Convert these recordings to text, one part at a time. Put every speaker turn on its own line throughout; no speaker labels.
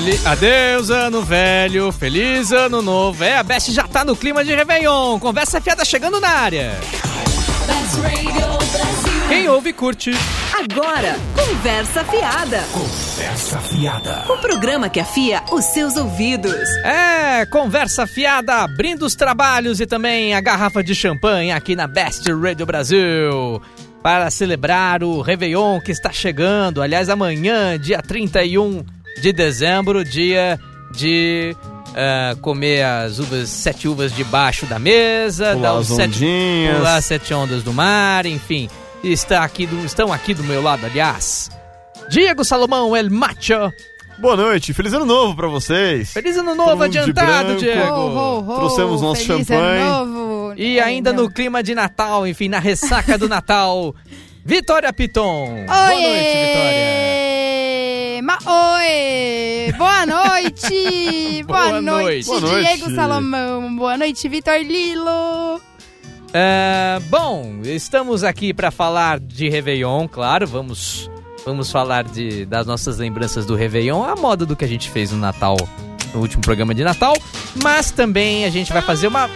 Fel... Adeus, ano velho, feliz ano novo. É, a Best já tá no clima de Réveillon. Conversa fiada chegando na área. Quem ouve, curte.
Agora, Conversa Fiada.
Conversa fiada.
O programa que afia os seus ouvidos.
É, conversa fiada, abrindo os trabalhos e também a garrafa de champanhe aqui na Best Radio Brasil. Para celebrar o Réveillon que está chegando. Aliás, amanhã, dia 31 de dezembro, dia de uh, comer as uvas, sete uvas debaixo da mesa,
Pular
dar os
as
sete,
ondinhas.
pular sete ondas do mar, enfim. Está aqui do, estão aqui do meu lado, aliás. Diego Salomão, El Macho.
Boa noite, feliz ano novo pra vocês.
Feliz ano novo adiantado. Diego.
Ho, ho, ho,
Trouxemos nosso
feliz
champanhe.
ano novo.
E
É,
ainda
não.
no clima de Natal, enfim, na ressaca do Natal, Vitória Piton. Boa
Oiê!
noite, Vitória.
Ma oi! Boa noite!
Boa
Boa,
noite.
noite. Diego Salomão. Boa noite, Vitor Lilo.
É, bom, estamos aqui para falar de Réveillon, claro, vamos, vamos falar de, das nossas lembranças do Réveillon, a moda do que a gente fez no Natal, no último programa de Natal, mas também a gente vai fazer uma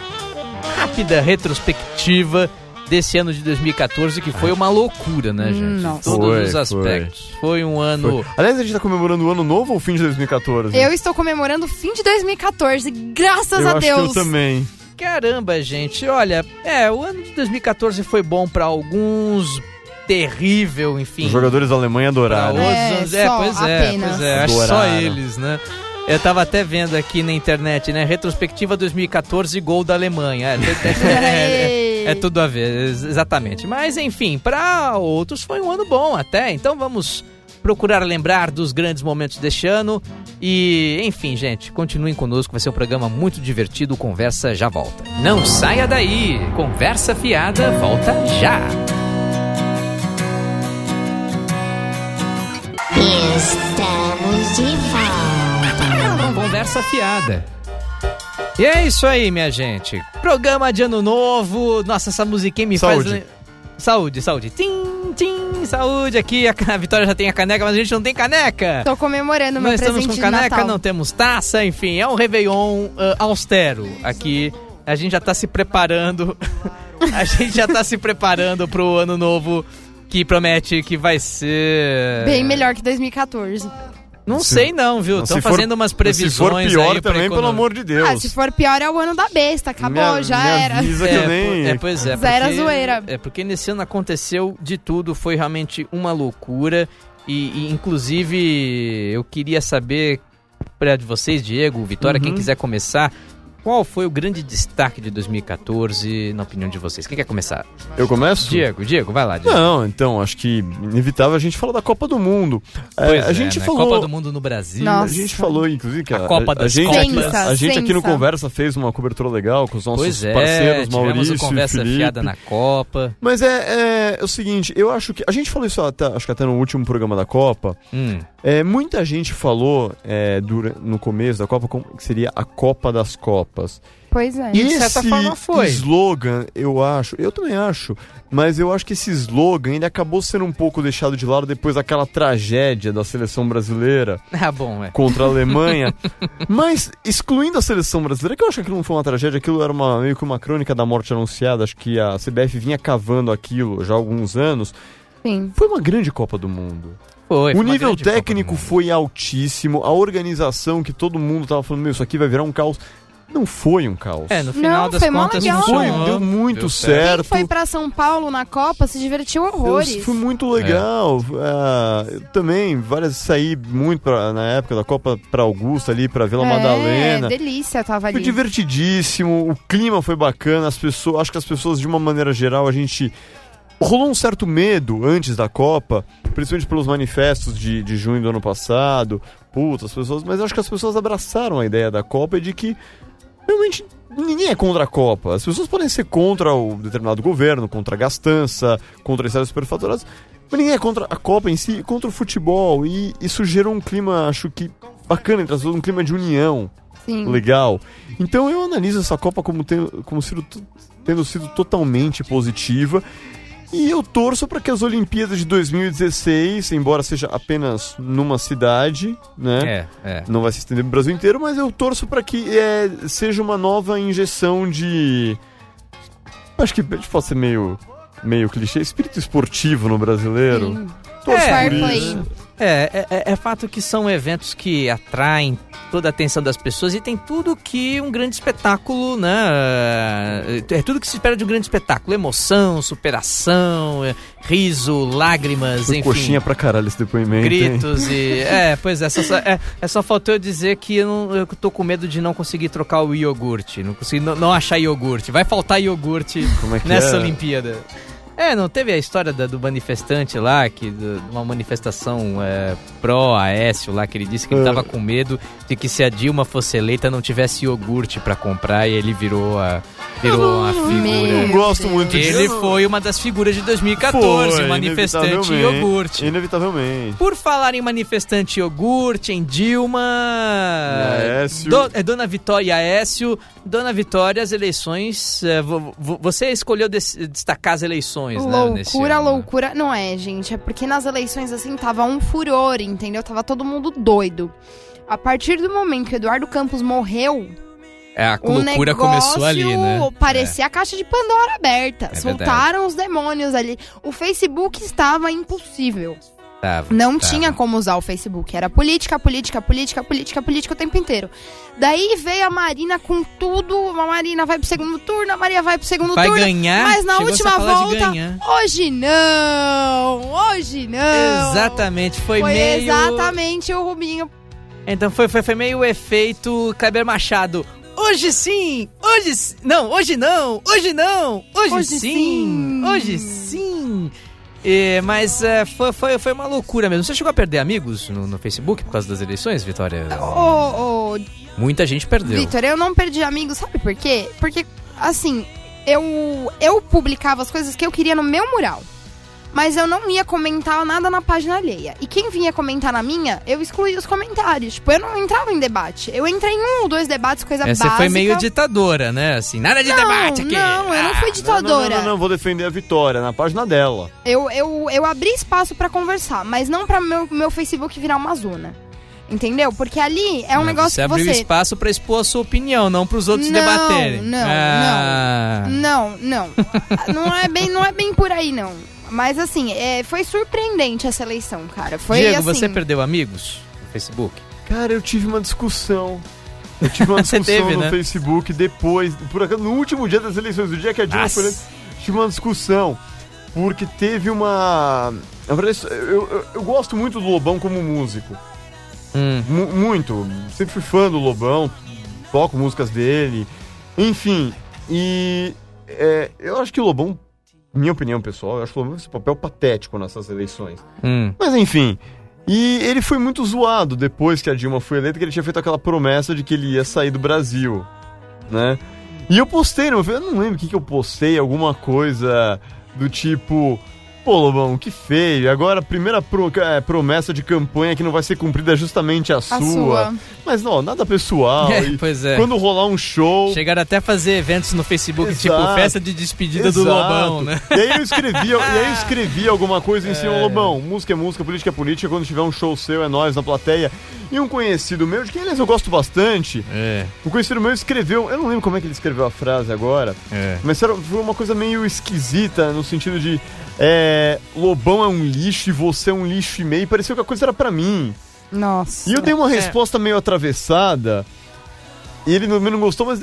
rápida retrospectiva desse ano de 2014, que foi uma loucura, né, gente?
Nossa.
Em Todos
Foi,
os
foi.
aspectos. Foi, um ano...
Foi. Aliás, a gente tá comemorando o ano novo ou o fim de 2014?
Eu estou comemorando o fim de 2014, graças
Eu
a
acho
Deus.
que eu também.
Caramba, gente, olha, é, o ano de 2014 foi bom para alguns, terrível, enfim.
Os jogadores da Alemanha adoraram.
outros
É,
anos- é,
só,
pois é,
apenas.
pois é, acho que só eles, né? Eu tava até vendo aqui na internet, né? Retrospectiva 2014, gol da Alemanha. É, é- é- é tudo a ver, ex- exatamente. Mas enfim, para outros foi um ano bom até. Então vamos procurar lembrar dos grandes momentos deste ano. E, enfim, gente, continuem conosco, vai ser um programa muito divertido. Conversa já volta. Não saia daí! Conversa fiada volta já!
Estamos de volta.
Conversa fiada. E é isso aí, minha gente. Programa de ano novo. Nossa, essa musiquinha me
Saúde.
faz. Saúde, saúde. Tim, tim, saúde. Aqui a, a Vitória já tem a caneca, mas a gente não tem caneca.
Tô comemorando meu
Nós estamos
presente
com caneca, não temos taça, enfim, é um Réveillon ah, austero aqui. A gente já tá se preparando. a gente já tá se preparando pro ano novo que promete que vai ser.
Bem melhor que 2014.
Não
Se-
sei, não, viu? Estão
for-
fazendo umas previsões.
Se for pior
aí
também, pelo amor de Deus.
Ah, se for pior é o ano da besta. Acabou,
Me-
já
me
era.
avisa que eu nem...
é, pois é.
Zero
porque-
zoeira.
É porque nesse ano aconteceu de tudo, foi realmente uma loucura. E, e, inclusive, eu queria saber para de vocês, Diego, Vitória,
Uhum.
quem quiser começar, qual foi o grande destaque de 2014, na opinião de vocês? Quem quer começar?
Eu começo?
Diego, Diego, vai lá, Diego.
Não, então, acho que inevitável a gente falar da Copa do Mundo. É, a
é,
gente
né?
falou...
Copa do Mundo no Brasil.
Nossa.
A gente falou, inclusive, que
A Copa das
gente,
Copas.
aqui, a gente aqui no. Conversa fez uma cobertura legal com os nossos
Pois é,
parceiros,
tivemos
Maurício
Conversa
e Felipe.
Fiada na Copa.
Mas é, é, é o seguinte, eu acho que. A gente falou isso até, acho que até no último programa da Copa.
Hum,
É, muita gente falou é, dura- no começo da Copa como que seria a Copa das Copas.
Pois é.
E
de certa
esse
forma foi.
slogan, eu acho, eu também acho, mas eu acho que esse slogan ele acabou sendo um pouco deixado de lado depois daquela tragédia da seleção brasileira
ah, bom, é.
contra a Alemanha. mas excluindo a seleção brasileira, que eu acho que aquilo não foi uma tragédia, aquilo era uma, meio que uma crônica da morte anunciada, acho que a CBF vinha cavando aquilo já há alguns anos.
Sim.
Foi uma grande Copa do Mundo.
Foi,
o nível técnico foi altíssimo, a organização que todo mundo tava falando, meu, isso aqui vai virar um caos. Não foi um caos.
É, no final
Não,
das
foi mó
contas
legal.
foi, deu muito
deu
certo.
Quem foi pra São Paulo na Copa se divertiu horrores.
Eu- foi muito legal. Ah, eu também, várias saí muito pra- na época da Copa pra Augusta ali, pra Vila Madalena.
É, delícia, tava
Foi
ali.
divertidíssimo, o clima foi bacana, as pessoas, acho que as pessoas de uma maneira geral a gente rolou um certo medo antes da Copa, principalmente pelos manifestos de, de junho do ano passado, puta, as pessoas, mas eu acho que as pessoas abraçaram a ideia da Copa e de que realmente ninguém é contra a Copa. As pessoas podem ser contra o determinado governo, contra a gastança, contra estádios superfaturados, mas ninguém é contra a Copa em si, contra o futebol e isso gerou um clima, acho que bacana entre as pessoas, um clima de união
Sim.
legal. Então eu analiso essa Copa como, tendo, como sido, tendo sido totalmente positiva. E eu torço para que as Olimpíadas de 2016, embora seja apenas numa cidade, né?
É, é.
Não vai se estender pro Brasil inteiro, mas eu torço para que é, seja uma nova injeção de. Acho que pode ser meio, meio clichê, espírito esportivo no brasileiro.
Sim.
Torço
É,
por isso.
É, é, é- é fato que são eventos que atraem toda a atenção das pessoas e tem tudo que um grande espetáculo, né? É tudo que se espera de um grande espetáculo: emoção, superação, é, riso, lágrimas,
Foi
enfim.
coxinha pra caralho esse depoimento. hein?
Gritos e. É, pois é, só, é, é só faltou eu dizer que eu, não, eu tô com medo de não conseguir trocar o iogurte. Não consegui não, não achar iogurte. Vai faltar iogurte
é
nessa
é?
Olimpíada. É, não teve a história da- do manifestante lá, que do- uma manifestação é, pró-Aécio lá, que ele disse que ele
É.
tava com medo de que se a Dilma fosse eleita não tivesse iogurte pra comprar e ele virou a virou uma
Eu
figura.
não gosto muito disso.
Ele foi uma das figuras de 2014,
Foi,
manifestante
inevitavelmente.
iogurte.
Inevitavelmente.
Por falar em manifestante iogurte, em Dilma.
Aécio.
Do- é, Dona Vitória Aécio. Dona Vitória, as eleições. é, vo- vo- você escolheu des- destacar as eleições, né? nesse
Loucura,
ano.
loucura. Não é, gente. É porque nas eleições, assim, tava um furor, entendeu? Tava todo mundo doido. A partir do momento que o Eduardo Campos morreu,
É, a
o
loucura
negócio
começou ali, né?
parecia a caixa de Pandora aberta.
É
Soltaram os demônios ali. O Facebook estava impossível.
É, tava,
Não
tava.
tinha como usar o Facebook. Era política, política, política, política, política o tempo inteiro. Daí veio a Marina com tudo. A Marina vai pro segundo turno, a Maria vai pro segundo
Vai
turno.
ganhar.
Mas na última volta, hoje não! Hoje não!
Exatamente, foi,
Foi
meio.
exatamente o Rubinho.
Então foi, foi, foi meio o efeito Kleber Machado. Hoje sim! Hoje! Não, hoje não! Hoje não! Hoje,
Hoje
sim!
sim.
Hoje sim! É, mas é, foi, foi, foi uma loucura mesmo. Você chegou a perder amigos no, no Facebook por causa das eleições, Vitória?
Ô, ô,
Muita gente perdeu.
Vitor, eu não perdi amigos, sabe por quê? Porque, assim, eu, eu publicava as coisas que eu queria no meu mural. Mas eu não ia comentar nada na página alheia. E quem vinha comentar na minha, eu excluía os comentários. Tipo, eu não entrava em debate. Eu entrei em um ou dois debates, coisa
você
básica.
foi meio ditadora, né? Assim, nada de
não,
debate aqui.
Não, eu não fui
Não,
ditadora.
não, não, não, vou defender a vitória na página dela.
Eu, eu, eu abri espaço pra conversar, mas não pra meu, meu Facebook virar uma zona. Entendeu? Porque ali é um
Não,
negócio
você
que
abriu
você.
espaço pra expor a sua opinião, não pros outros
Não,
debaterem.
não,
Ah.
Não, não. não, é bem, não é bem por aí, não. Mas assim, é, foi surpreendente essa eleição, cara. Foi
Diego,
assim.
você perdeu amigos no Facebook?
Cara, eu tive uma discussão. Eu tive uma discussão
teve,
no
né?
Facebook depois, por acaso, no último dia das eleições, o dia que a Dilma
Nossa.
foi eleita, tive uma discussão. Porque teve uma. Na verdade, eu, eu, eu gosto muito do Lobão como músico.
Hum.
Mu- muito. Sempre fui fã do Lobão, toco músicas dele. Enfim, e é, eu acho que o Lobão, minha opinião pessoal, eu acho que o um papel patético nessas eleições.
Hum.
Mas enfim. E ele foi muito zoado depois que a Dilma foi eleita, que ele tinha feito aquela promessa de que ele ia sair do Brasil, né? E eu postei, fe- eu não lembro o que, que eu postei, alguma coisa do tipo. Pô, Lobão, que feio. Agora a primeira pro- é, promessa de campanha que não vai ser cumprida é justamente a,
A
sua.
sua.
Mas não, nada pessoal.
É, pois é.
Quando rolar um show.
Chegaram até a fazer eventos no Facebook, tipo
Exato.
festa de despedida do
Exato.
Lobão, né?
E aí eu escrevi, e aí eu escrevi alguma coisa em cima,
É.
Lobão, música é música, política é política, quando tiver um show seu é nós na plateia. E um conhecido meu, de quem aliás eu gosto bastante,
É,
um conhecido meu escreveu, eu não lembro como é que ele escreveu a frase agora,
é.
mas era, foi uma coisa meio esquisita, no sentido de é, Lobão é um lixo e você é um lixo e meio, pareceu que a coisa era pra mim.
Nossa.
E eu dei uma
É.
resposta meio atravessada. E ele não, não gostou, mas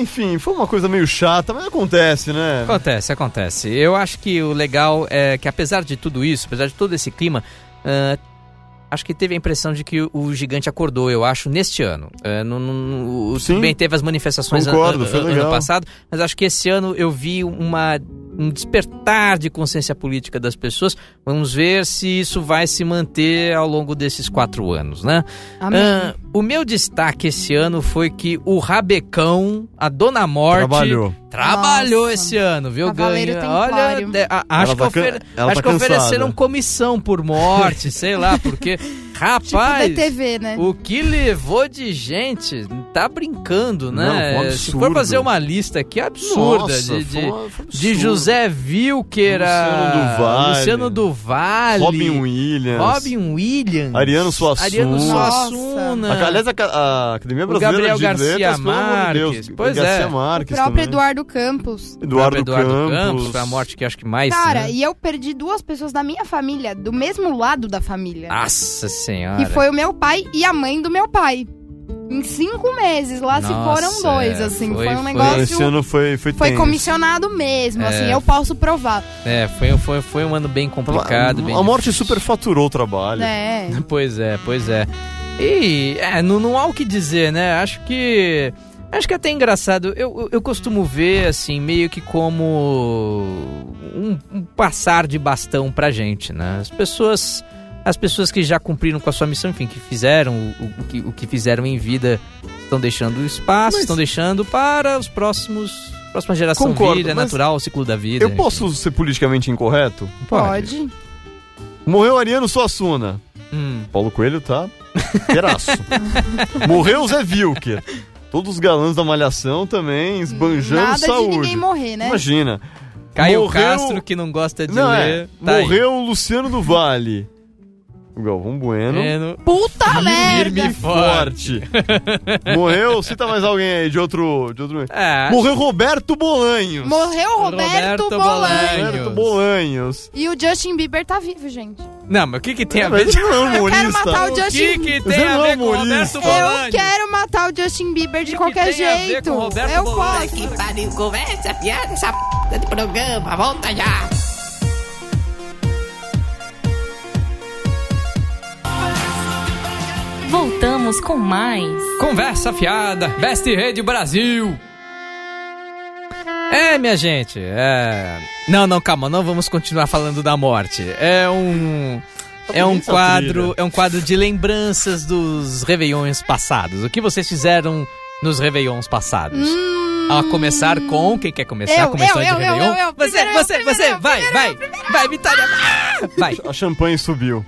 enfim, foi uma coisa meio chata, mas acontece, né?
Acontece, acontece. Eu acho que o legal é que, apesar de tudo isso, apesar de todo esse clima, ah, acho que teve a impressão de que o gigante acordou, eu acho, neste ano. Ah, no, no- o-
Sim.
bem, teve as manifestações an-
Concordo,
an-
foi
an-
legal.
ano passado, mas acho que esse ano eu vi uma, um despertar de consciência política das pessoas. Vamos ver se isso vai se manter ao longo desses quatro anos, né?
Amém.
Ah, o meu destaque esse ano foi que o Rabecão, a Dona Morte,
Trabalhou.
Trabalhou
Nossa.
esse ano, viu?
Cavaleiro
Ganha. Olha, de- a- acho,
Ela
que,
tá
ofer- acho
tá
que ofereceram comissão por morte, sei lá, porque,
Tipo
rapaz,
DTV, né?
o que levou de gente, tá brincando,
Não,
né?
foi um
Se for fazer uma lista aqui absurda
Nossa,
de,
foi
de,
foi um
de. José Wilker, a-
Luciano do Vale.
Luciano do Vale,
Robin Williams.
Robin Williams,
Ariano Suassuna.
Ariano. Suassuna,
Aliás, a, a Academia Brasileira
Gabriel
de
Garcia
Letras, de Deus.
Marques. Pois
Garcia
é.
O
Marques
próprio
também.
Eduardo Campos.
Eduardo,
Eduardo
Campos.
Campos, foi a morte que acho que mais...
Cara,
né?
e eu perdi duas pessoas da minha família, do mesmo lado da família.
Nossa senhora.
Que foi o meu pai e a mãe do meu pai. Em cinco meses, lá se
Nossa,
foram dois,
é,
assim.
foi-
Foi, um
foi-
negócio.
Esse ano foi, foi
Foi comissionado mesmo,
É.
assim, eu posso provar.
É, foi, foi, foi um ano bem complicado. bem
a morte superfaturou o trabalho.
É.
Pois é, pois é. E é, não, não há o que dizer, né? Acho que. Acho que é até engraçado. Eu, eu- costumo ver, assim, meio que como um, um passar de bastão pra gente, né? As pessoas. As pessoas que já cumpriram com a sua missão, enfim, que fizeram o, o que, o que fizeram em vida, estão deixando espaço,
Mas-
estão deixando para os próximos. Próxima geração
Concordo,
vir, é natural o ciclo da vida.
Eu posso ser politicamente incorreto?
Pode.
Morreu Ariano Suassuna.
Hum.
Paulo Coelho tá peraço. Morreu Zé Wilker. Todos os galãs da Malhação também esbanjando
Nada
saúde.
de ninguém morrer, né?
Imagina.
Caio
Morreu-
Castro, que não gosta de
Não,
ler.
é.
tá aí.
Morreu o Luciano do Vale. Galvão Bueno.
Bueno.
Puta merda!
Firme e forte.
Morreu, cita mais alguém aí de outro. De outro...
É,
Morreu Roberto Bolanhos.
Morreu o Roberto,
Roberto
Bolanhos.
Bolanhos.
Roberto Bolanhos.
E o Justin Bieber tá vivo, gente.
Não, mas o que, que tem a
Mas
ver?
ele não é
Eu quero
humorista.
matar o
O que,
Justin
que tem a
é
ver com o
humorista.
Roberto Bolanhos?
Eu quero matar o Justin Bieber de
que
qualquer
tem a ver
jeito.
com o Roberto
eu
Bolanhos?
posso.
Que pariu, conversa, piada, essa p de programa, volta já!
Voltamos com mais.
Conversa fiada, Best Rede Brasil. É, minha gente, é... Não, não, calma, não vamos continuar falando da morte. É um... É um quadro, é um quadro de lembranças dos Réveillões passados. O que vocês fizeram nos Réveillons passados? A começar com. Quem quer começar?
Hum. Eu, eu,
de
eu,
Réveillon?
eu, eu.
Você,
Primeiro eu,
você,
primeiro
você,
eu,
vai,
primeiro
vai.
primeiro
Vai, Vitória. Ah, Vai.
A champanhe subiu.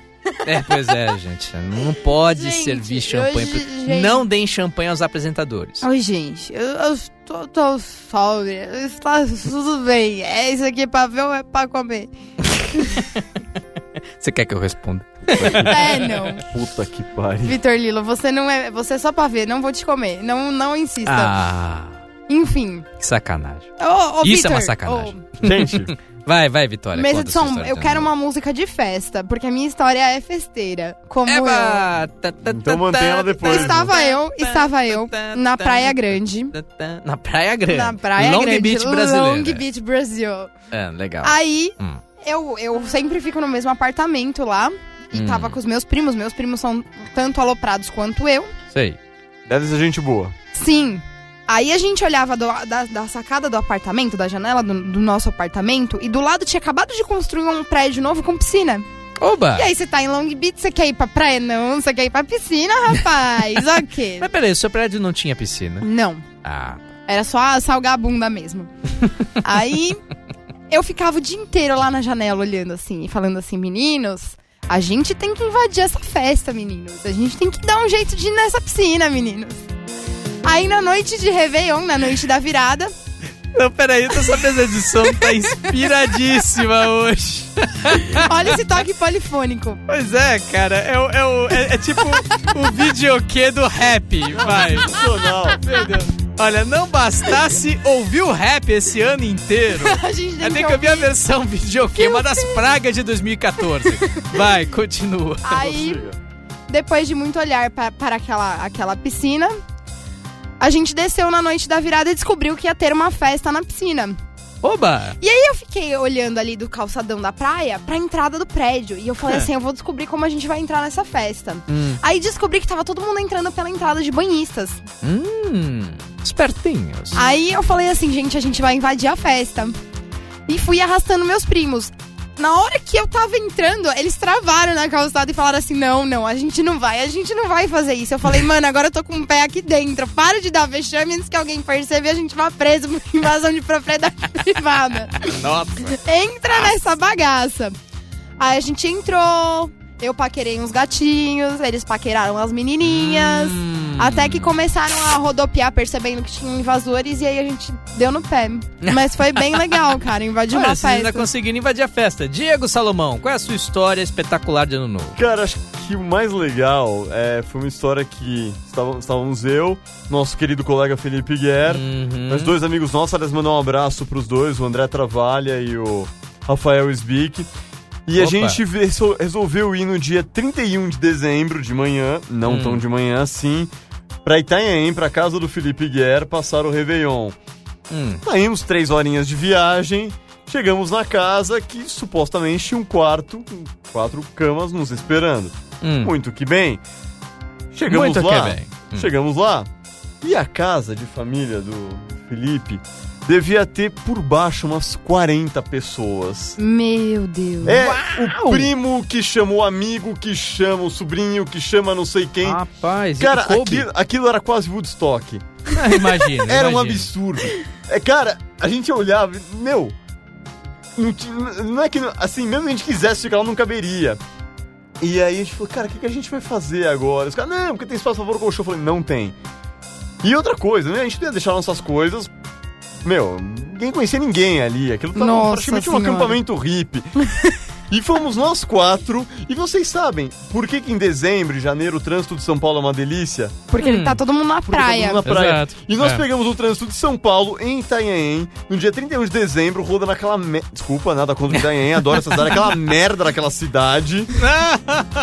É, pois é, gente. Não pode
Gente,
servir champanhe.
hoje,
pro-
gente-
Não deem champanhe aos apresentadores.
Oi, gente, eu, eu tô, tô sóbria, está tudo bem. É isso aqui pra ver ou é pra comer?
Você quer que eu responda?
É, não.
Puta que pariu.
Vitor Lilo, você não é. Você é só pra ver, não vou te comer. Não, não insista.
Ah,
Enfim.
que sacanagem.
Ô, ô,
Isso é uma sacanagem.
ô,
Gente,
Vai, vai, Vitória.
Mesa de som, eu
de
quero uma música de festa, porque a minha história é festeira. Como eu.
Eba! Tá, tá,
Então
tá,
mantém ela
tá,
depois.
tá,
Estava
tá,
eu,
tá,
estava eu
tá,
na
tá,
Praia
tá,
Grande.
tá, tá, Na Praia Grande.
Na Praia
Long
Grande.
Beach brasileira.
Long Beach, Brasil.
É, legal.
Aí,
Hum.
eu, eu sempre fico no mesmo apartamento lá. E
Hum.
tava com os meus primos. Meus primos são tanto aloprados quanto eu.
Sei.
deve ser gente boa.
Sim. Aí a gente olhava do- da, da sacada do apartamento, da janela do, do nosso apartamento, e do lado tinha acabado de construir um prédio novo com piscina.
Oba!
E aí você tá em Long Beach, você quer ir pra praia? Não, você quer ir pra piscina, rapaz. ok.
Mas peraí, o seu prédio não tinha piscina?
Não.
Ah,
Era só salgar a bunda mesmo. Aí eu ficava o dia inteiro lá na janela olhando assim e falando assim, meninos, a gente tem que invadir essa festa, meninos. A gente tem que dar um jeito de ir nessa piscina, meninos. Aí na noite de Réveillon, na noite da virada,
Não, peraí, essa mesa de som tá inspiradíssima hoje.
olha esse toque polifônico.
Pois é, cara, é, é, é- é tipo o videokê do rap, vai.
Nacional.
Meu Deus. Olha, não bastasse ouvir o rap esse ano inteiro,
A gente tem
eu
que
tenho que ouvir a versão videokê, uma das pragas de 2014. Vai, continua.
Aí, depois de muito olhar pa- para aquela, aquela piscina, a gente desceu na noite da virada e descobriu que ia ter uma festa na piscina.
Oba!
E aí eu fiquei olhando ali do calçadão da praia pra entrada do prédio. E eu falei assim, eu vou descobrir como a gente vai entrar nessa festa.
Hum.
Aí descobri que tava todo mundo entrando pela entrada de banhistas.
Hum, espertinhos.
Aí eu falei assim, gente, a gente vai invadir a festa. E fui arrastando meus primos. Na hora que eu tava entrando, eles travaram na calçada e falaram assim: não, não, a gente não vai, a gente não vai fazer isso. Eu falei, mano, agora eu tô com o pé aqui dentro. Para de dar vexame antes que alguém perceba e a gente vá preso por invasão de propriedade privada.
Nossa.
Entra nessa bagaça. Aí a gente entrou, Eu paquerei uns gatinhos, eles paqueraram as menininhas.
Hum.
Até que começaram a rodopiar, percebendo que tinham invasores, e aí a gente deu no pé. Mas foi bem legal, cara, invadir
Olha,
uma
vocês ainda
festa.
conseguiram invadir a festa. Diego Salomão, qual é a sua história espetacular de ano novo?
Cara, acho que o mais legal é, foi uma história que estávamos, estávamos eu, nosso querido colega Felipe Guerra,
Uhum.
Nós dois amigos nossos, aliás, mandar um abraço pros dois, o André Travalha e o Rafael Sbick. E a
Opa.
gente resol- resolveu ir no dia 31 de dezembro, de manhã, não
Hum.
tão de manhã assim, pra Itanhaém, pra casa do Felipe Guerra, passar o Réveillon.
Hum.
Saímos três horinhas de viagem, chegamos na casa que supostamente tinha um quarto com quatro camas nos esperando.
Hum.
Muito que bem. Chegamos
Muito que
lá.
bem. Hum.
Chegamos lá. E a casa de família do Felipe devia ter por baixo umas 40 pessoas.
Meu Deus.
É o primo que chama o amigo, que chama o sobrinho, que chama não sei quem.
Rapaz,
Cara,
e
aquilo, aquilo era quase Woodstock.
Ah, imagina,
Era um absurdo. É, cara, a gente olhava, meu. Não, não é que. Assim, mesmo que a gente quisesse ficar lá, não caberia. E aí a gente falou, cara, o que, que a gente vai fazer agora? Os caras, não, porque tem espaço pôr o colchão. Eu falei, não tem. E outra coisa, né? A gente ia deixar nossas coisas. Meu, ninguém conhecia ninguém ali. Aquilo tava
Nossa
praticamente um
Senhora.
acampamento hippie. E fomos nós quatro. E vocês sabem por que, que em dezembro e janeiro o trânsito de São Paulo é uma delícia?
Porque
Hum.
tá todo mundo na
Porque tá
praia.
todo mundo na praia.
Exato.
E nós
É.
pegamos o trânsito de São Paulo em Itanhaém, no dia 31 de dezembro, rodando aquela me... Desculpa, nada contra Itanhaém, adoro essa cidade, aquela merda daquela cidade.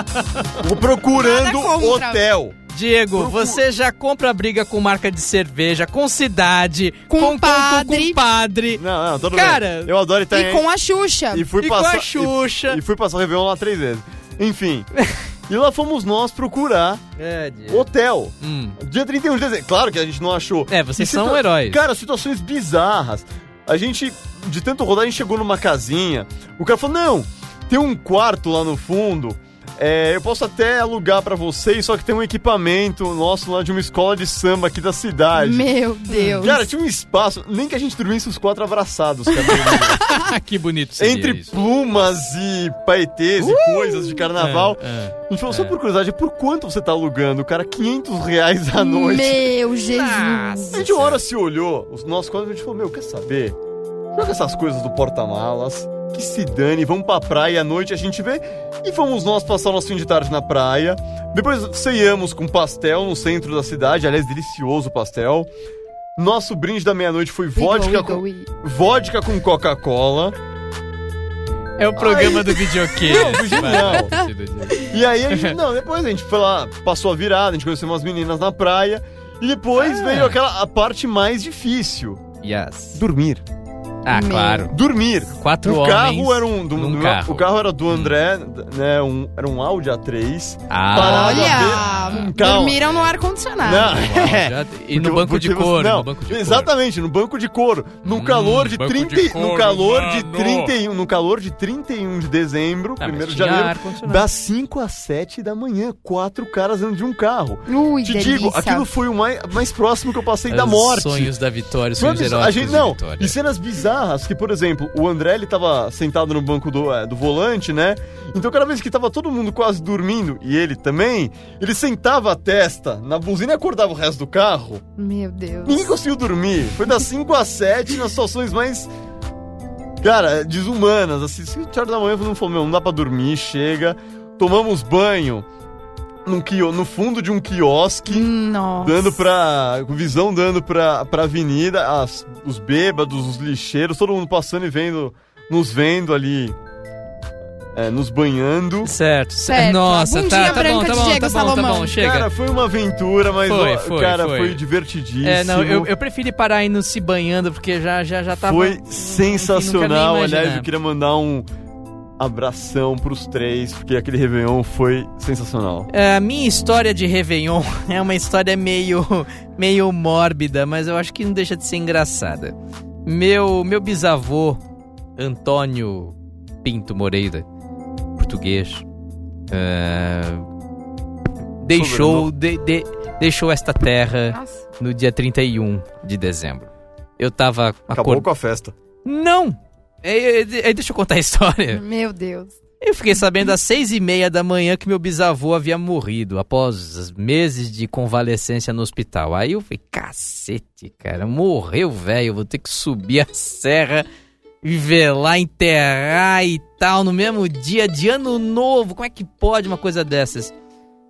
procurando hotel.
Diego,
Procu-
você já compra briga com marca de cerveja, com cidade,
Com
com, com,
padre.
com
Não,
padre
não, tudo
Cara,
bem. Eu adoro
E
Itanhaém.
com a Xuxa.
E fui
e com
passar...
a Xuxa.
E, e fui passar o Réveillon lá três vezes. Enfim. e lá fomos nós procurar
É, Diego.
hotel.
Hum.
Dia 31 de dezembro. Claro que a gente não achou.
É, vocês
E
são
situa-
heróis.
Cara, situações bizarras. A gente, de tanto rodar, a gente chegou numa casinha. O cara falou: Não, tem um quarto lá no fundo. É, eu posso até alugar pra vocês, só que tem um equipamento nosso lá de uma escola de samba aqui da cidade.
Meu Deus.
Cara, tinha um espaço, nem que a gente dormisse os quatro abraçados, cara.
que bonito seria
Entre
isso.
plumas e paetês e coisas de carnaval.
É, é.
A gente falou, só por curiosidade, por quanto você tá alugando? Cara, 500 reais à noite.
Meu Jesus.
A gente uma hora se olhou, os nossos quadros, a gente falou, meu, quer saber? Joga essas coisas do porta-malas, que se dane, vamos pra praia à noite, a gente vê. E fomos nós passar o nosso fim de tarde na praia. Depois ceiamos com pastel no centro da cidade, aliás, delicioso pastel. Nosso brinde da meia-noite foi vodka, com, vodka com Coca-Cola.
É o programa do videokê.
Não. E aí a gente, não, depois a gente foi lá, passou a virada, a gente conheceu umas meninas na praia. E depois
Ah.
veio aquela a parte mais difícil:
Yes.
dormir.
Ah,
Meu.
claro.
Dormir.
Quatro
o
homens
carro era um, do,
carro.
o carro era do André, né? Um, era um Audi A3.
Ah,
Parado
Olha, dormiram no ar-condicionado.
É.
e
Porque-
no banco de
você-
couro.
Não,
no banco de couro.
exatamente, no banco de couro. No
Hum,
calor de
banco
30,
de
no
couro,
calor de
mano.
31, no calor de 31 de dezembro,
Ah,
de janeiro,
ar-condicionado.
das 5 às 7 da manhã, quatro caras dentro de um carro.
Ui,
Te
delícia.
digo, aquilo foi o mais, mais próximo que eu passei da
Os
morte.
Sonhos da vitória, sonhos heróicos
a gente,
de
não, e cenas bizarras, que, por exemplo, o André, ele tava sentado no banco do, é, do volante, né? Então, cada vez que tava todo mundo quase dormindo, e ele também, ele sentava a testa na buzina e acordava o resto do carro.
Meu Deus.
Ninguém conseguiu dormir. Foi das 5 às 7 nas situações mais. Cara, desumanas. Assim, 5 horas da manhã, todo mundo falou: Meu, não dá pra dormir, chega. Tomamos banho num quio- no fundo de um quiosque
Nossa.
dando pra. com visão dando pra, pra avenida, as- os bêbados, os lixeiros, todo mundo passando e vendo, nos vendo ali, é, nos banhando.
Certo, certo. Nossa,
a
tá,
bundinha
tá bom, tá bom,
Diego
tá bom, tá
Salomão.
bom, chega.
Cara, foi uma aventura, mas
Foi, foi,
cara,
foi.
foi, divertidíssimo.
É, não, eu, eu preferi parar aí no se banhando, porque já, já, já tava...
Foi sensacional. Aliás, eu queria mandar um abração pros três, porque aquele Réveillon foi sensacional.
É, A minha história de Réveillon é uma história meio, meio mórbida, mas eu acho que não deixa de ser engraçada. Meu, meu bisavô, Antônio Pinto Moreira, português, é, deixou, de- de- deixou esta terra
Nossa.
no dia 31 de dezembro. Eu tava
Acabou
acordado.
com a festa.
Não! É, é, é, deixa eu contar a história.
Meu Deus.
Eu fiquei sabendo às seis e meia da manhã que meu bisavô havia morrido após meses de convalescência no hospital. Aí eu falei, cacete, cara, morreu, velho, vou ter que subir a serra e velar, enterrar e tal, no mesmo dia de ano novo. Como é que pode uma coisa dessas?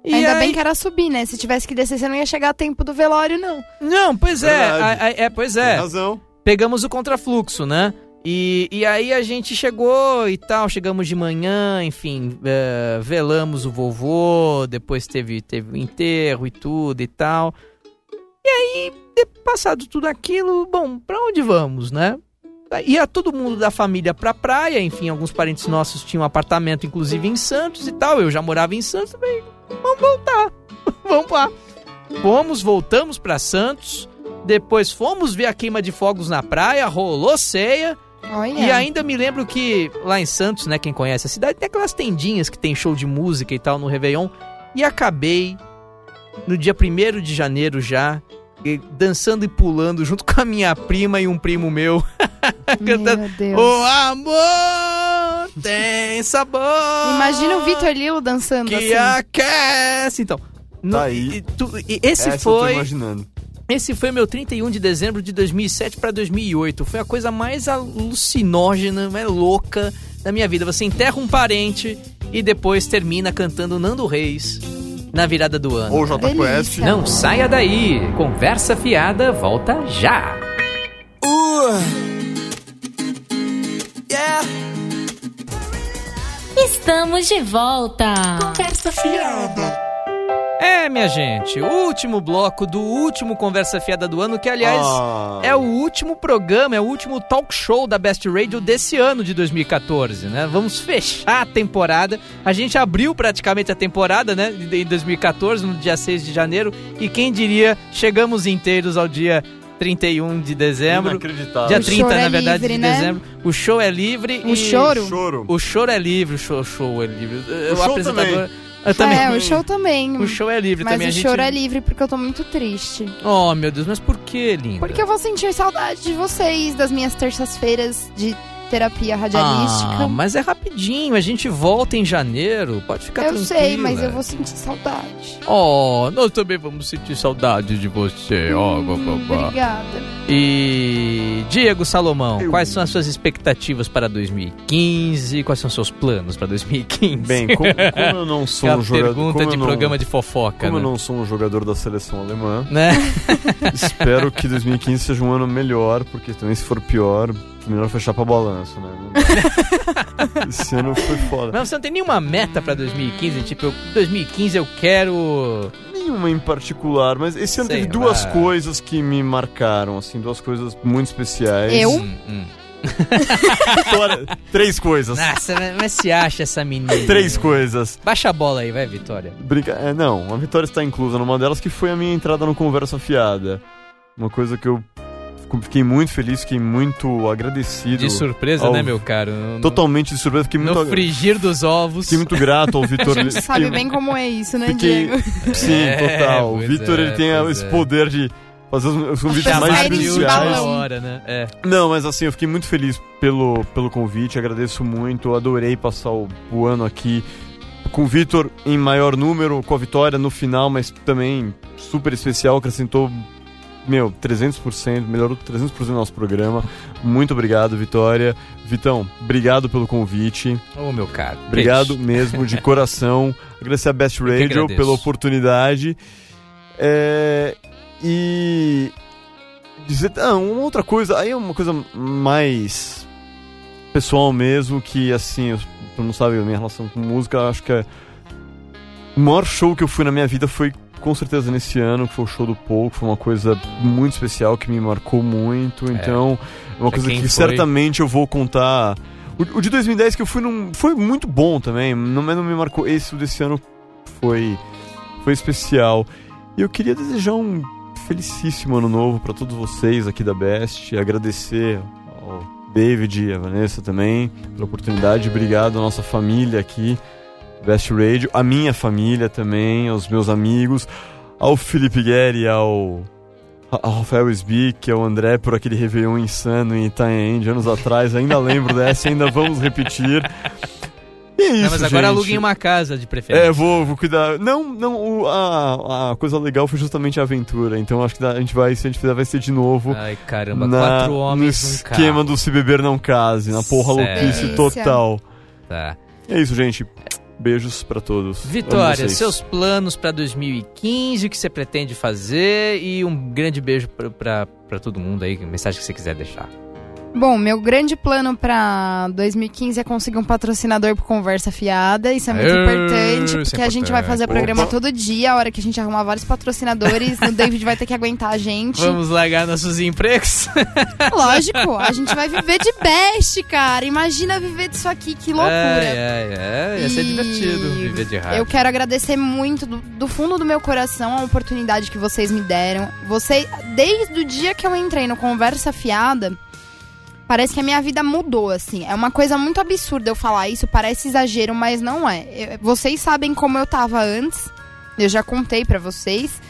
E
Ainda
aí-
bem que era subir, né? Se tivesse que descer, você não ia chegar a tempo do velório, não.
Não, pois é, a- é, pois
Tem
é.
razão.
pegamos o contrafluxo, né? E, e aí a gente chegou e tal, chegamos de manhã, enfim, eh, velamos o vovô, depois teve, teve o enterro e tudo e tal. E aí, passado tudo aquilo, bom, pra onde vamos, né? Ia todo mundo da família pra praia, enfim, alguns parentes nossos tinham um apartamento, inclusive em Santos e tal. Eu já morava em Santos, falei, vamos voltar, vamos lá. Fomos, voltamos pra Santos, depois fomos ver a queima de fogos na praia, rolou ceia.
Olha.
E ainda me lembro que lá em Santos, né, quem conhece a cidade, tem aquelas tendinhas que tem show de música e tal no Réveillon. E acabei no dia 1 de janeiro já, dançando e pulando junto com a minha prima e um primo meu. cantando,
Meu Deus.
O amor tem sabor.
Imagina o Vitor Lilo dançando
que
assim.
aquece. Então, no-
Tá aí.
e tu- e esse
Essa eu tô
foi
imaginando.
Esse foi meu 31 de dezembro de 2007 pra 2008. Foi a coisa mais alucinógena, mais louca da minha vida. Você enterra um parente e depois termina cantando Nando Reis na virada do ano.
Ou Jota
Delícia.
Quest.
Não saia daí. Conversa fiada volta já.
Estamos de volta.
Conversa fiada.
É, minha gente, o último bloco do último Conversa Fiada do ano, que aliás
Ah.
é o último programa, é o último talk show da Best Radio desse ano de 2014, né? Vamos fechar a temporada. A gente abriu praticamente a temporada, né? Em 2014, no dia 6 de janeiro. E quem diria, chegamos inteiros ao dia 31 de dezembro.
Inacreditável.
Dia
O
30,
choro
na
é
verdade,
livre,
de
né?
dezembro. O show é livre.
O
e-
choro?
Choro.
O choro é livre, o show, show é livre. O,
show
apresentador. Eu também.
É, o show também.
O show é livre
Mas
também.
o
a gente...
choro é livre porque eu tô muito triste.
Oh, meu Deus, mas por que, linda?
Porque eu vou sentir saudade de vocês, das minhas terças-feiras de terapia radialística.
Ah, mas é rapidinho, a gente volta em janeiro, pode ficar
eu
tranquila.
sei, mas eu vou sentir saudade.
Oh, nós também vamos sentir saudade de você, ó.
Hum,
bababá.
obrigada.
E Diego Salomão,
Eu-
quais são as suas expectativas para 2015? Quais são os seus planos para 2015?
Bem, como, como eu não sou um jogador.
pergunta de
eu não-
programa de fofoca,
Como eu
né?
não sou um jogador da seleção alemã,
Né?
espero que 2015 seja um ano melhor, porque também se for pior, melhor fechar pra balanço, né? Esse ano foi foda.
Mas você não tem nenhuma meta para 2015? Tipo, eu- 2015 eu quero...
Nenhuma em particular, mas esse ano
Sei
teve duas
lá.
coisas que me marcaram, assim, duas coisas muito especiais.
Eu?
Hum, hum.
Vitória, Três coisas.
Nossa, mas- se acha essa menina?
Três coisas.
Baixa a bola aí, vai, Vitória.
Brinca... É, não, a vitória está inclusa numa delas que foi a minha entrada no Conversa Fiada. Uma coisa que eu fiquei muito feliz, fiquei muito agradecido.
De surpresa,
ao-
né, meu caro? No-
Totalmente de surpresa, fiquei
No
muito,
frigir dos ovos.
fiquei muito grato ao Vitor.
A gente sabe
Fiquei-
bem como é isso, né,
fiquei-
Diego?
Sim,
É,
total. O Vitor
é,
ele tem esse
é.
poder de fazer os, convites mais especiais.
balão.
hora, né? É.
Não, mas assim, eu fiquei muito feliz pelo, pelo convite, agradeço muito, adorei passar o, o ano aqui com o Vitor em maior número, com a vitória no final, mas também super especial, acrescentou, meu, 300%, melhorou 300% do nosso programa. Muito obrigado, Vitória. Vitão, obrigado pelo convite,
Ô, meu caro.
obrigado
beijo.
mesmo, de coração. Agradecer a Best Radio pela oportunidade. É, e dizer ah, uma outra coisa, aí é uma coisa mais pessoal mesmo, que assim, eu- tu não sabe a minha relação com música, acho que é o maior show que eu fui na minha vida foi com certeza nesse ano, que foi o show do Pouco, foi uma coisa muito especial que me marcou muito, então é uma
Pra
coisa que
foi-
certamente eu vou contar. O, o de 2010 que eu fui num, foi muito bom também, não, não me marcou. Esse desse ano foi foi especial. E eu queria desejar um felicíssimo ano novo para todos vocês aqui da Best, agradecer ao David e a Vanessa também pela oportunidade, obrigado à nossa família aqui, Best Radio, a minha família também, aos meus amigos, ao Felipe Guerri, ao ao Rafael Sbick, ao André por aquele Réveillon insano em Itaém de anos atrás, ainda lembro dessa, ainda vamos repetir. E é isso,
Não, mas agora
gente.
aluguem uma casa de preferência.
É, vou, vou cuidar. Não, não, o- a, a coisa legal foi justamente a aventura. Então acho que a gente vai, se a gente fizer, vai ser de novo.
Ai, caramba,
na-
quatro
no
homens num
esquema
carro.
do se beber não case, na porra louquice total.
Tá.
É isso, gente. Beijos pra todos.
Vitória, seus planos pra 2015, o que você pretende fazer e um grande beijo pra todo mundo aí, mensagem que você quiser deixar.
Bom, meu grande plano pra 2015 é conseguir um patrocinador pro Conversa Fiada. Isso é muito
Aê,
importante,
é
porque a gente vai fazer
importante.
programa todo dia. A hora que a gente arrumar vários patrocinadores, o David vai ter que aguentar a gente.
Vamos largar nossos empregos?
Lógico, a gente vai viver de best, cara. Imagina viver disso aqui, que loucura.
É, é, é. Ia ser
E
divertido viver de rádio.
Eu quero agradecer muito do, do fundo do meu coração a oportunidade que vocês me deram. Você, desde o dia que eu entrei no Conversa Fiada, parece que a minha vida mudou, assim. É uma coisa muito absurda eu falar isso, parece exagero, mas não é. Eu- vocês sabem como eu tava antes. Eu já contei pra vocês.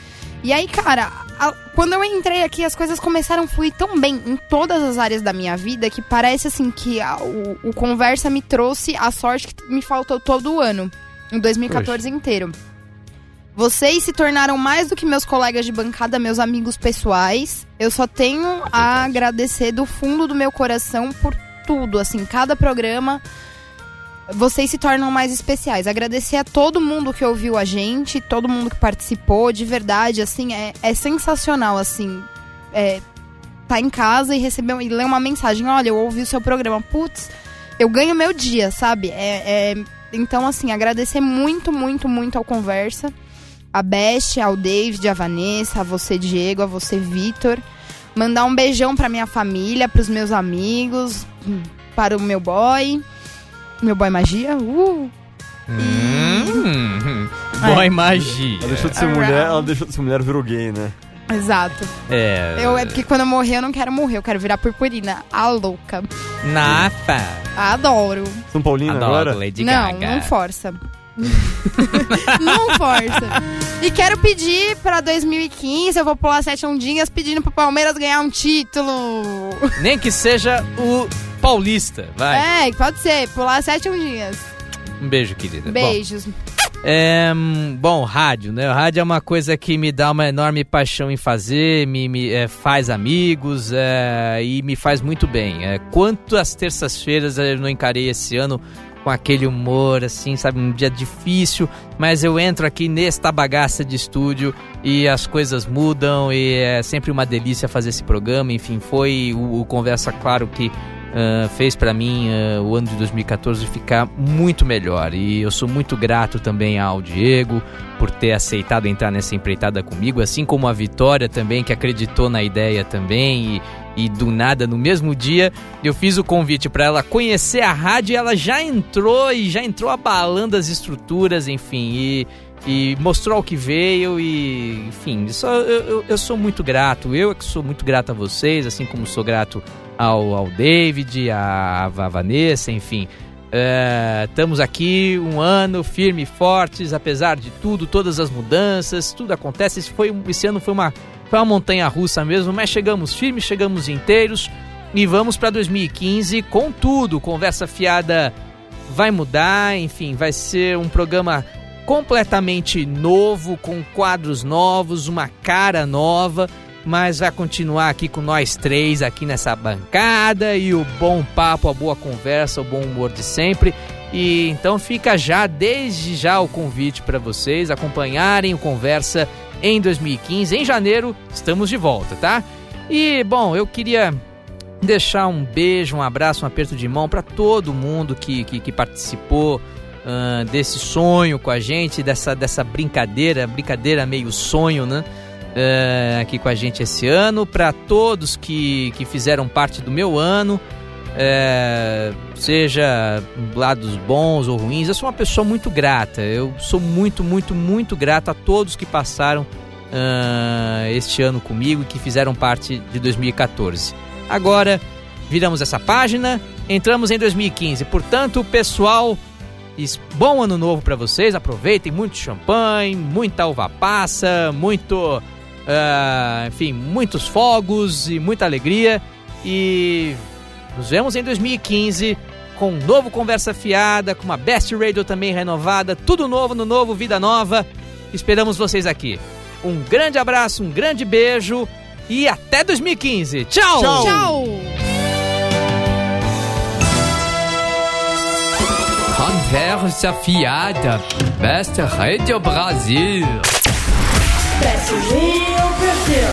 E aí, cara, a- quando eu entrei aqui, as coisas começaram a fluir tão bem em todas as áreas da minha vida que parece assim que a- o, o Conversa me trouxe a sorte que me faltou todo o ano, em 2014 inteiro. Vocês se tornaram mais do que meus colegas de bancada, meus amigos pessoais. Eu só tenho a agradecer do fundo do meu coração por tudo, assim, cada programa vocês se tornam mais especiais. Agradecer a todo mundo que ouviu a gente, todo mundo que participou, de verdade, assim, é, é sensacional, assim, é, tá em casa e receber e ler uma mensagem, olha, eu ouvi o seu programa, putz, eu ganho meu dia, sabe? É, é- então, assim, agradecer muito, muito, muito ao Conversa, a Best, ao David, a Vanessa, a você, Diego, a você, Vitor. Mandar um beijão pra minha família, pros meus amigos, para o meu boy. Meu boy magia? Uh!
Hum, boy magia.
Ela deixou de ser
Around.
mulher, ela deixou de ser mulher, virou gay, né?
Exato.
É.
Eu, é porque quando eu morrer, eu não quero morrer, eu quero virar purpurina. A louca.
Nafa.
Adoro.
São Paulino
Adoro
agora?
Lady
não,
Gaga.
não força. não força. E quero pedir pra 2015, eu vou pular sete ondinhas pedindo pro Palmeiras ganhar um título.
Nem que seja o paulista, vai.
É, pode ser, pular sete ondinhas.
Um beijo, querida. Bom,
Beijos.
É, bom, rádio, né? O rádio é uma coisa que me dá uma enorme paixão em fazer, me, me, é, faz amigos é, e me faz muito bem. Quantas terças-feiras eu não encarei esse ano com aquele humor, assim, sabe? Um dia difícil, mas eu entro aqui nesta bagaça de estúdio e as coisas mudam e é sempre uma delícia fazer esse programa. Enfim, foi o, o Conversa Claro que ah, fez pra mim ah, o ano de 2014 ficar muito melhor. E eu sou muito grato também ao Diego por ter aceitado entrar nessa empreitada comigo, assim como a Vitória também, que acreditou na ideia também. E, do nada, no mesmo dia, eu fiz o convite pra ela conhecer a rádio e ela já entrou e já entrou abalando as estruturas, enfim. E, e mostrou o que veio e, enfim, só, eu, eu, eu sou muito grato. Eu é que sou muito grato a vocês, assim como sou grato ao, ao David, à Vanessa, enfim. É, estamos aqui um ano firme e fortes, apesar de tudo, todas as mudanças, tudo acontece. Esse, foi, esse ano foi uma, foi uma montanha russa mesmo, mas chegamos firmes, chegamos inteiros e vamos para 2015 com tudo. Conversa fiada vai mudar, enfim, vai ser um programa completamente novo, com quadros novos, uma cara nova, mas vai continuar aqui com nós três aqui nessa bancada e o bom papo, a boa conversa, o bom humor de sempre. E então fica já desde já o convite para vocês acompanharem o Conversa em 2015. Em janeiro estamos de volta, tá? E bom, eu queria deixar um beijo, um abraço, um aperto de mão para todo mundo que, que, que participou ah, desse sonho com a gente, dessa, dessa brincadeira, brincadeira meio sonho, né? Ah, aqui com a gente esse ano, para todos que, que fizeram parte do meu ano, é, seja lados bons ou ruins, eu sou uma pessoa muito grata. Eu sou muito, muito, muito grato a todos que passaram ah, este ano comigo e que fizeram parte de 2014. Agora viramos essa página, entramos em 2015. Portanto, pessoal, es- bom ano novo para vocês. Aproveitem muito champanhe, muita uva passa, muito, ah, enfim, muitos fogos e muita alegria. E nos vemos em 2015 com um novo Conversa Fiada, com uma Best Radio também renovada, tudo novo no novo Vida Nova. Esperamos vocês aqui. Um grande abraço, um grande beijo e até 2015. Tchau!
Tchau.
Tchau!
Conversa fiada. Beste Radio Brasil.
Best